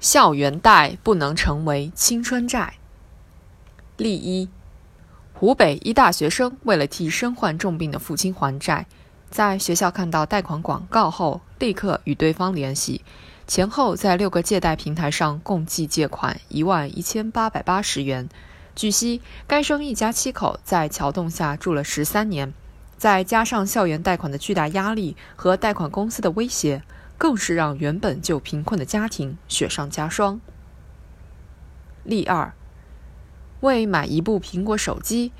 校园贷不能成为青春债。例一：湖北一大学生为了替身患重病的父亲还债，在学校看到贷款广告后，立刻与对方联系，前后在六个借贷平台上共计借款一万一千八百八十元。据悉，该生一家七口在桥洞下住了十三年，再加上校园贷款的巨大压力和贷款公司的威胁。更是让原本就贫困的家庭雪上加霜。例二，为买一部苹果手机，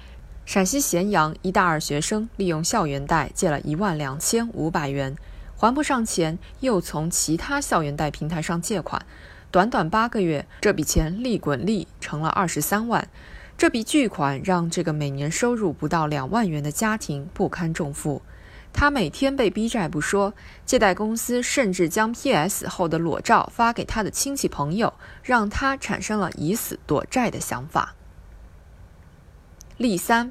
陕西咸阳一大二学生利用校园贷借了一万两千五百元，还不上钱，又从其他校园贷平台上借款，短短八个月，这笔钱利滚利成了二十三万。这笔巨款让这个每年收入不到两万元的家庭不堪重负。他每天被逼债不说，借贷公司甚至将 PS 后的裸照发给他的亲戚朋友，让他产生了以死躲债的想法。例三：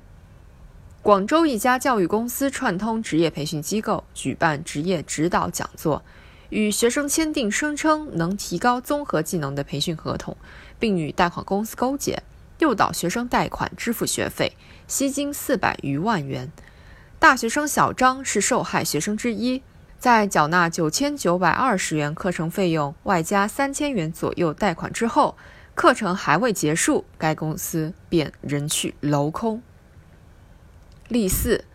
广州一家教育公司串通职业培训机构举办职业指导讲座，与学生签订声称能提高综合技能的培训合同，并与贷款公司勾结，诱导学生贷款支付学费，吸金四百余万元。大学生小张是受害学生之一，在缴纳九千九百二十元课程费用，外加三千元左右贷款之后，课程还未结束，该公司便人去楼空。例四，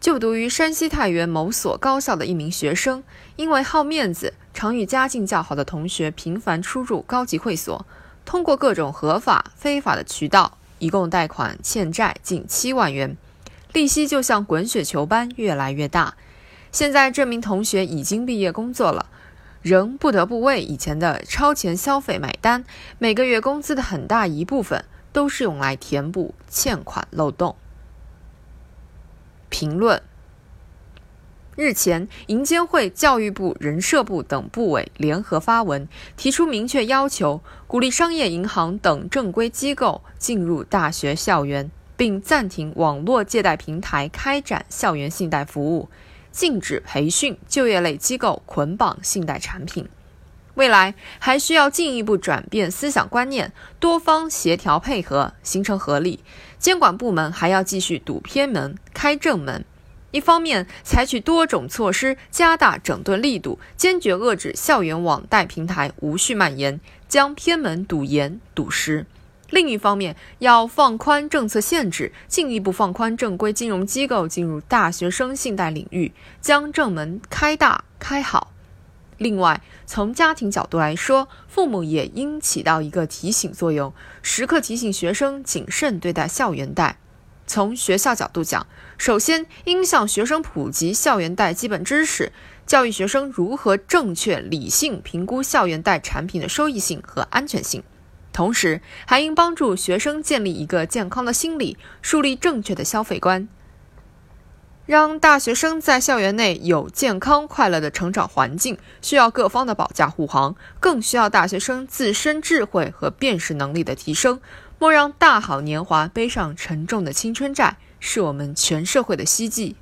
就读于山西太原某所高校的一名学生，因为好面子，常与家境较好的同学频繁出入高级会所，通过各种合法、非法的渠道，一共贷款欠债近七万元。利息就像滚雪球般越来越大。现在这名同学已经毕业工作了，仍不得不为以前的超前消费买单。每个月工资的很大一部分都是用来填补欠款漏洞。评论：日前，银监会、教育部、人社部等部委联合发文，提出明确要求，鼓励商业银行等正规机构进入大学校园。并暂停网络借贷平台开展校园信贷服务，禁止培训就业类机构捆绑信贷产品。未来还需要进一步转变思想观念，多方协调配合，形成合力。监管部门还要继续堵偏门、开正门。一方面，采取多种措施，加大整顿力度，坚决遏制校园网贷平台无序蔓延，将偏门堵严堵实。另一方面，要放宽政策限制，进一步放宽正规金融机构进入大学生信贷领域，将正门开大开好。另外，从家庭角度来说，父母也应起到一个提醒作用，时刻提醒学生谨慎对待校园贷。从学校角度讲，首先应向学生普及校园贷基本知识，教育学生如何正确理性评估校园贷产品的收益性和安全性。同时，还应帮助学生建立一个健康的心理，树立正确的消费观，让大学生在校园内有健康快乐的成长环境，需要各方的保驾护航，更需要大学生自身智慧和辨识能力的提升。莫让大好年华背上沉重的青春债，是我们全社会的希冀。